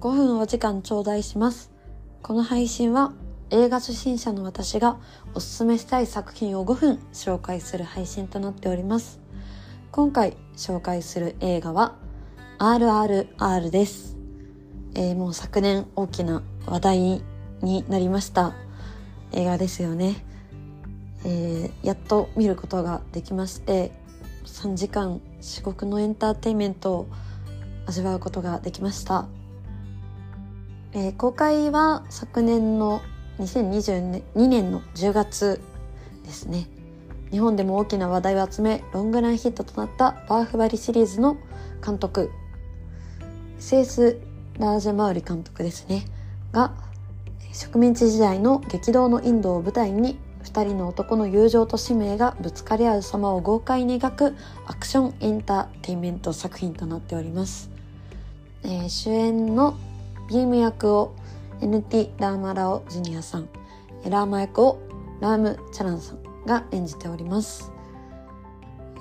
5分お時間頂戴します。この配信は映画初心者の私がおすすめしたい作品を5分紹介する配信となっております。今回紹介する映画は RRR です。えーもう昨年大きな話題になりました映画ですよね。えーやっと見ることができまして3時間至極のエンターテインメントを味わうことができました、えー公開は昨年の2022年の10月ですね。日本でも大きな話題を集めロングランヒットとなったバーフバリシリーズの監督セース・ラージャマウリ監督ですね。が植民地時代の激動のインドを舞台に2人の男の友情と使命がぶつかり合う様を豪快に描くアクションエンターテインメント作品となっております、えー主演のビーム役を NT ラーマラオジュニアさんラーマ役をラーム・チャランさんが演じております、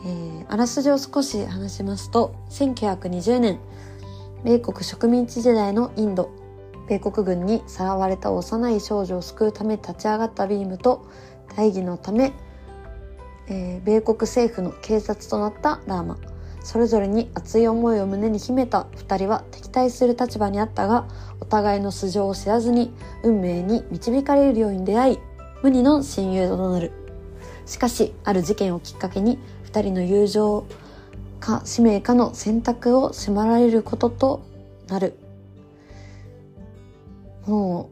えーあらすじを少し話しますと1920年米国植民地時代のインド米国軍にさらわれた幼い少女を救うため立ち上がったビームと大義のため、えー米国政府の警察となったラーマ。それぞれに熱い思いを胸に秘めた2人は敵対する立場にあったがお互いの素性を知らずに運命に導かれるように出会い無二の親友となる。しかしある事件をきっかけに2人の友情か使命かの選択を迫られることとなる。も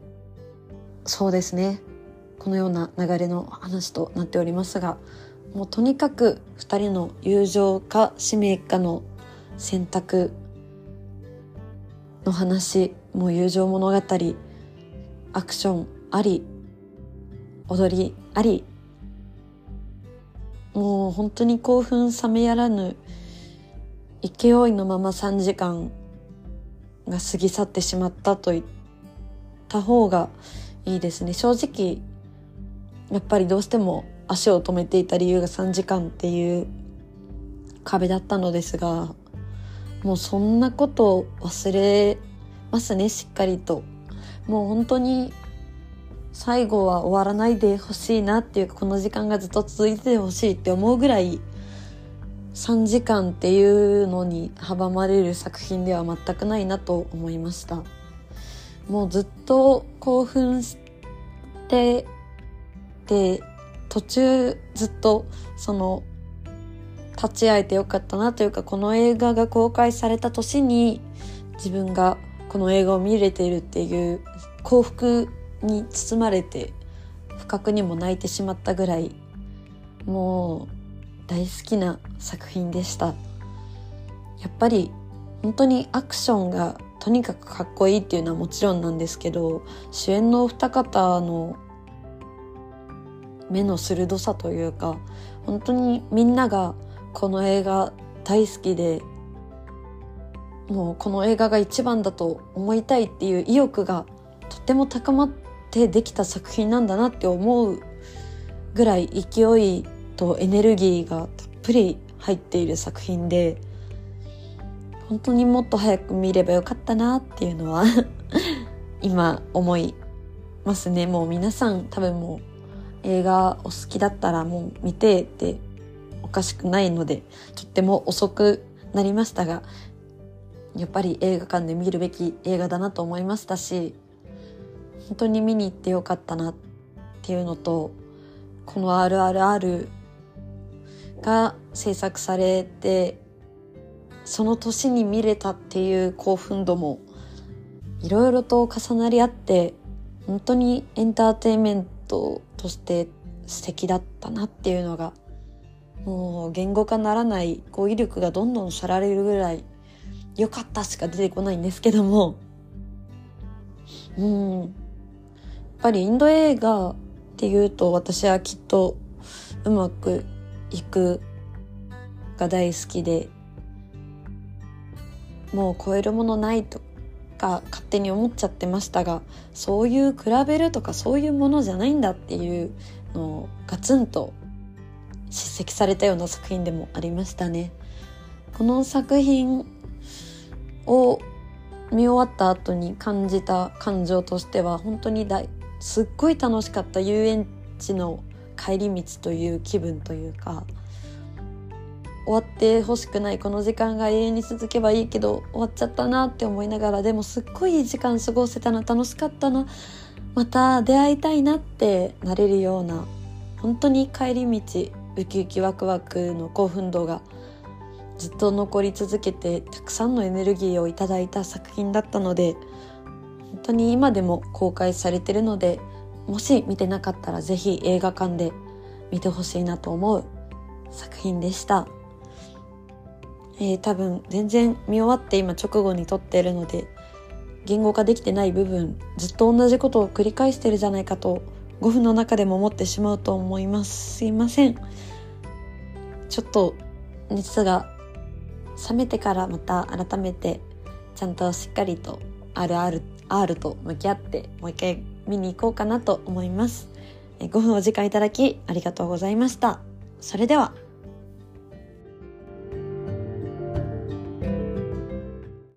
うそうですね。このような流れの話となっておりますがもうとにかく2人の友情か使命かの選択の話もう友情物語アクションあり踊りあり。もう本当に興奮冷めやらぬ勢いのまま3時間が過ぎ去ってしまったと言った方がいいですね。正直やっぱりどうしても足を止めていた理由が3時間っていう壁だったのですがもうそんなことを忘れますねしっかりと。もう本当に最後は終わらないでほしいなっていうかこの時間がずっと続いててほしいって思うぐらい3時間っていうのに阻まれる作品では全くないなと思いました。もうずっと興奮してて途中ずっとその立ち会えてよかったなというかこの映画が公開された年に自分がこの映画を見れているっていう幸福に包まれて不覚にも泣いてしまったぐらいもう大好きな作品でした。やっぱり本当にアクションがとにかくかっこいいっていうのはもちろんなんですけど主演のお二方の目の鋭さというか本当にみんながこの映画大好きでもうこの映画が一番だと思いたいっていう意欲がとても高まってできた作品なんだなって思うぐらい勢いとエネルギーがたっぷり入っている作品で本当にもっと早く見ればよかったなっていうのは 今思いますね。もう皆さん多分もう映画お好きだったらもう見てっておかしくないのでとっても遅くなりましたがやっぱり映画館で見るべき映画だなと思いましたし本当に見に行ってよかったなっていうのとこの RRR が制作されてその年に見れたっていう興奮度もいろいろと重なり合って本当にエンターテインメントとして素敵だったなっていうのがもう言語化ならない語彙力がどんどんさられるぐらい良かったしか出てこないんですけども。うん。やっぱりインド映画っていうと私はきっとうまくいくが大好きでもう超えるものないとか勝手に思っちゃってましたがそういう比べるとかそういうものじゃないんだっていうのをガツンと叱責されたような作品でもありましたね。この作品を見終わった後に感じた感情としては本当に大すっごい楽しかった遊園地の帰り道という気分というか終わってほしくないこの時間が永遠に続けばいいけど終わっちゃったなって思いながらでもすっごいいい時間過ごせたな楽しかったなまた出会いたいなってなれるような本当に帰り道ウキウキワクワクの興奮度がずっと残り続けてたくさんのエネルギーをいただいた作品だったので本当に今でも公開されてるのでもし見てなかったらぜひ映画館で見てほしいなと思う作品でした。えー、多分全然見終わって今直後に撮ってるので言語化できてない部分ずっと同じことを繰り返してるじゃないかと5分の中でも思ってしまうと思います。すいません。ちょっと熱が冷めてからまた改めてちゃんとしっかりと RR R と向き合ってもう一回見に行こうかなと思います。5分お時間いただきありがとうございました。それでは。